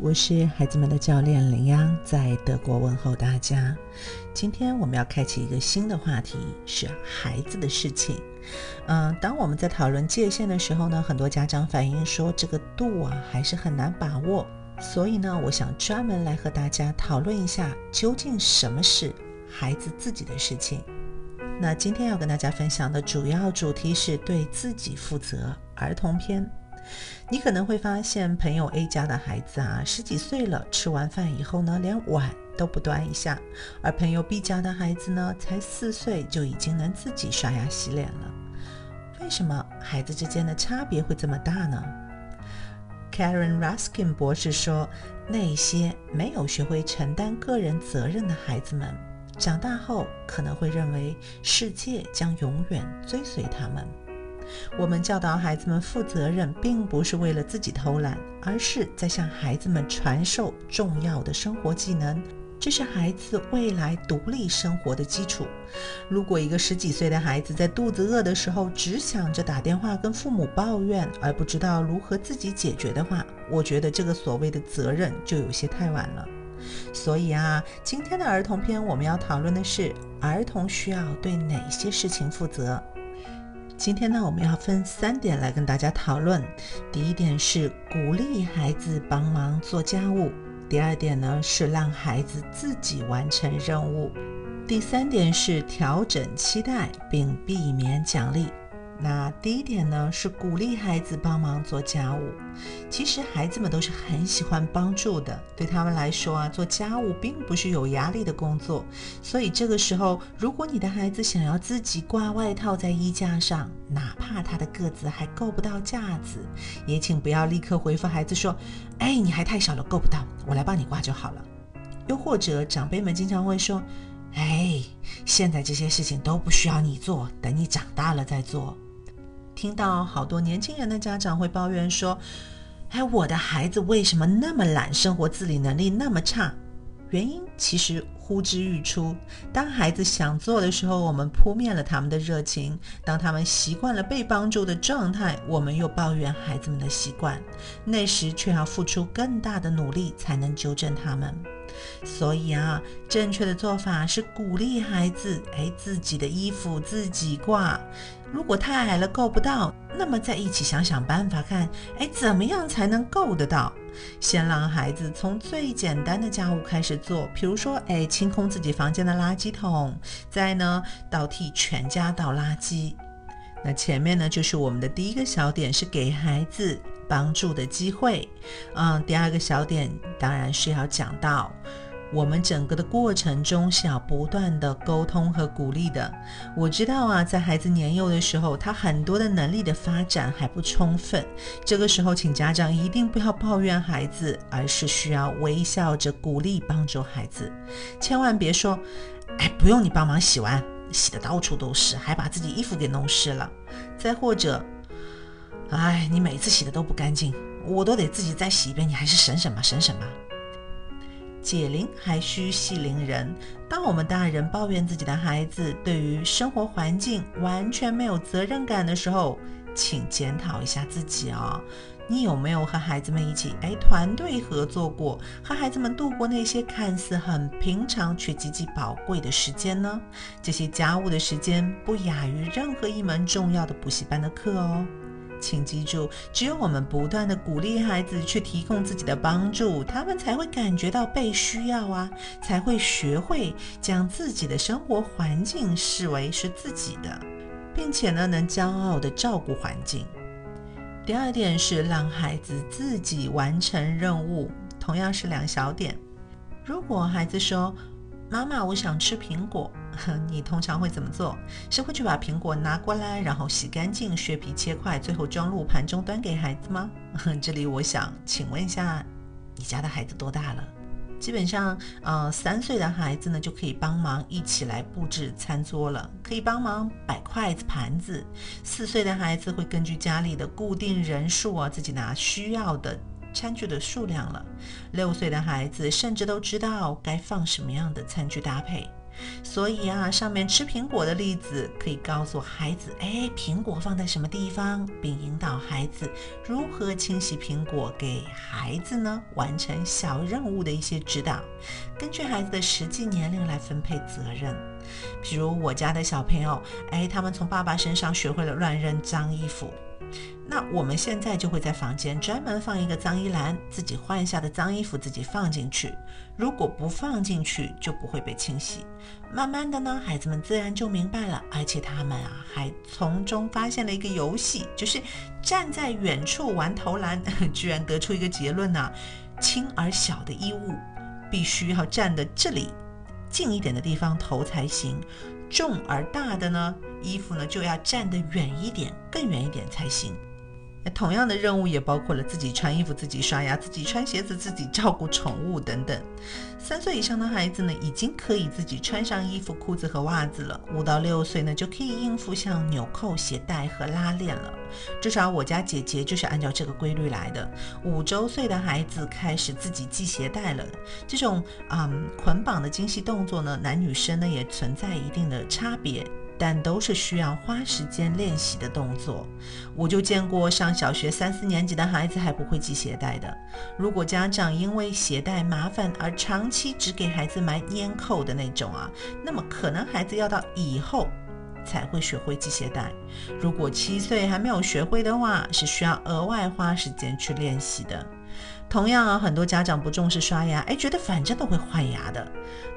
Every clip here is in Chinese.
我是孩子们的教练林央，在德国问候大家。今天我们要开启一个新的话题，是孩子的事情。嗯，当我们在讨论界限的时候呢，很多家长反映说这个度啊还是很难把握。所以呢，我想专门来和大家讨论一下，究竟什么是孩子自己的事情。那今天要跟大家分享的主要主题是对自己负责儿童篇。你可能会发现，朋友 A 家的孩子啊，十几岁了，吃完饭以后呢，连碗都不端一下；而朋友 B 家的孩子呢，才四岁就已经能自己刷牙洗脸了。为什么孩子之间的差别会这么大呢？Karen Ruskin 博士说，那些没有学会承担个人责任的孩子们，长大后可能会认为世界将永远追随他们。我们教导孩子们负责任，并不是为了自己偷懒，而是在向孩子们传授重要的生活技能，这是孩子未来独立生活的基础。如果一个十几岁的孩子在肚子饿的时候，只想着打电话跟父母抱怨，而不知道如何自己解决的话，我觉得这个所谓的责任就有些太晚了。所以啊，今天的儿童篇我们要讨论的是儿童需要对哪些事情负责。今天呢，我们要分三点来跟大家讨论。第一点是鼓励孩子帮忙做家务；第二点呢是让孩子自己完成任务；第三点是调整期待并避免奖励。那第一点呢，是鼓励孩子帮忙做家务。其实孩子们都是很喜欢帮助的，对他们来说啊，做家务并不是有压力的工作。所以这个时候，如果你的孩子想要自己挂外套在衣架上，哪怕他的个子还够不到架子，也请不要立刻回复孩子说：“哎，你还太小了，够不到，我来帮你挂就好了。”又或者长辈们经常会说：“哎，现在这些事情都不需要你做，等你长大了再做。”听到好多年轻人的家长会抱怨说：“哎，我的孩子为什么那么懒，生活自理能力那么差？”原因其实呼之欲出。当孩子想做的时候，我们扑灭了他们的热情；当他们习惯了被帮助的状态，我们又抱怨孩子们的习惯。那时却要付出更大的努力才能纠正他们。所以啊，正确的做法是鼓励孩子，哎，自己的衣服自己挂。如果太矮了够不到，那么再一起想想办法，看，哎，怎么样才能够得到？先让孩子从最简单的家务开始做，比如说，哎，清空自己房间的垃圾桶，再呢，倒替全家倒垃圾。那前面呢，就是我们的第一个小点，是给孩子帮助的机会。嗯，第二个小点当然是要讲到。我们整个的过程中是要不断的沟通和鼓励的。我知道啊，在孩子年幼的时候，他很多的能力的发展还不充分。这个时候，请家长一定不要抱怨孩子，而是需要微笑着鼓励帮助孩子。千万别说：“哎，不用你帮忙洗完，洗的到处都是，还把自己衣服给弄湿了。”再或者：“哎，你每次洗的都不干净，我都得自己再洗一遍，你还是省省吧，省省吧。”解铃还需系铃人。当我们大人抱怨自己的孩子对于生活环境完全没有责任感的时候，请检讨一下自己哦。你有没有和孩子们一起哎团队合作过，和孩子们度过那些看似很平常却极其宝贵的时间呢？这些家务的时间不亚于任何一门重要的补习班的课哦。请记住，只有我们不断的鼓励孩子去提供自己的帮助，他们才会感觉到被需要啊，才会学会将自己的生活环境视为是自己的，并且呢，能骄傲的照顾环境。第二点是让孩子自己完成任务，同样是两小点。如果孩子说，妈妈，我想吃苹果。你通常会怎么做？是会去把苹果拿过来，然后洗干净、削皮、切块，最后装入盘中端给孩子吗？这里我想请问一下，你家的孩子多大了？基本上，呃，三岁的孩子呢就可以帮忙一起来布置餐桌了，可以帮忙摆筷子、盘子。四岁的孩子会根据家里的固定人数啊，自己拿需要的餐具的数量了。六岁的孩子甚至都知道该放什么样的餐具搭配。所以啊，上面吃苹果的例子可以告诉孩子，哎，苹果放在什么地方，并引导孩子如何清洗苹果，给孩子呢完成小任务的一些指导。根据孩子的实际年龄来分配责任。比如我家的小朋友，哎，他们从爸爸身上学会了乱扔脏衣服。那我们现在就会在房间专门放一个脏衣篮，自己换下的脏衣服自己放进去。如果不放进去，就不会被清洗。慢慢的呢，孩子们自然就明白了，而且他们啊还从中发现了一个游戏，就是站在远处玩投篮，居然得出一个结论呢：轻而小的衣物必须要站的这里近一点的地方投才行，重而大的呢衣服呢就要站得远一点，更远一点才行。那同样的任务也包括了自己穿衣服、自己刷牙、自己穿鞋子、自己照顾宠物等等。三岁以上的孩子呢，已经可以自己穿上衣服、裤子和袜子了；五到六岁呢，就可以应付像纽扣、鞋带和拉链了。至少我家姐姐就是按照这个规律来的。五周岁的孩子开始自己系鞋带了。这种嗯捆绑的精细动作呢，男女生呢也存在一定的差别。但都是需要花时间练习的动作。我就见过上小学三四年级的孩子还不会系鞋带的。如果家长因为鞋带麻烦而长期只给孩子买粘扣的那种啊，那么可能孩子要到以后才会学会系鞋带。如果七岁还没有学会的话，是需要额外花时间去练习的。同样啊，很多家长不重视刷牙，哎，觉得反正都会换牙的，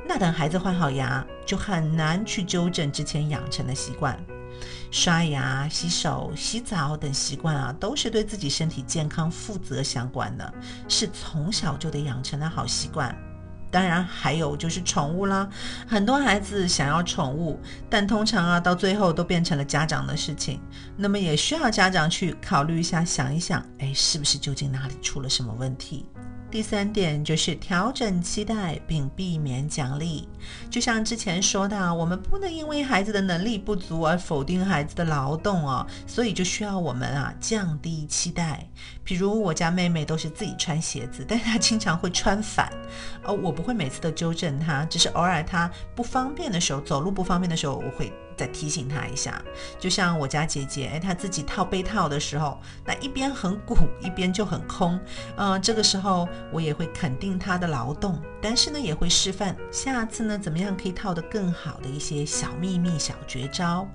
那等孩子换好牙，就很难去纠正之前养成的习惯。刷牙、洗手、洗澡等习惯啊，都是对自己身体健康负责相关的，是从小就得养成的好习惯。当然，还有就是宠物啦。很多孩子想要宠物，但通常啊，到最后都变成了家长的事情。那么也需要家长去考虑一下，想一想，哎，是不是究竟哪里出了什么问题？第三点就是调整期待并避免奖励。就像之前说的，我们不能因为孩子的能力不足而否定孩子的劳动哦，所以就需要我们啊降低期待。比如我家妹妹都是自己穿鞋子，但她经常会穿反，呃，我不会每次都纠正她，只是偶尔她不方便的时候，走路不方便的时候，我会。再提醒他一下，就像我家姐姐，哎，她自己套被套的时候，那一边很鼓，一边就很空，嗯，这个时候我也会肯定她的劳动，但是呢，也会示范下次呢怎么样可以套得更好的一些小秘密、小绝招。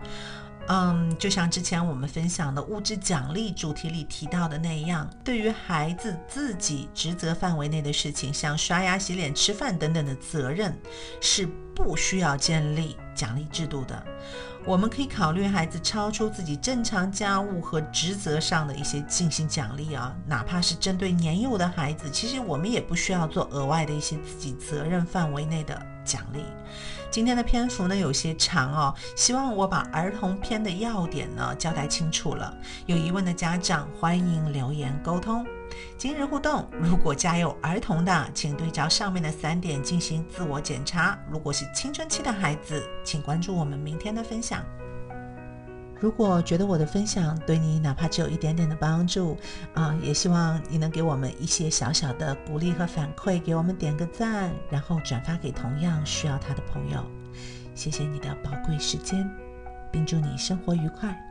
嗯，就像之前我们分享的物质奖励主题里提到的那样，对于孩子自己职责范围内的事情，像刷牙、洗脸、吃饭等等的责任，是不需要建立奖励制度的。我们可以考虑孩子超出自己正常家务和职责上的一些进行奖励啊，哪怕是针对年幼的孩子，其实我们也不需要做额外的一些自己责任范围内的奖励。今天的篇幅呢有些长哦，希望我把儿童篇的要点呢交代清楚了。有疑问的家长欢迎留言沟通。今日互动：如果家有儿童的，请对照上面的三点进行自我检查；如果是青春期的孩子，请关注我们明天的分享。如果觉得我的分享对你哪怕只有一点点的帮助啊，也希望你能给我们一些小小的鼓励和反馈，给我们点个赞，然后转发给同样需要它的朋友。谢谢你的宝贵时间，并祝你生活愉快。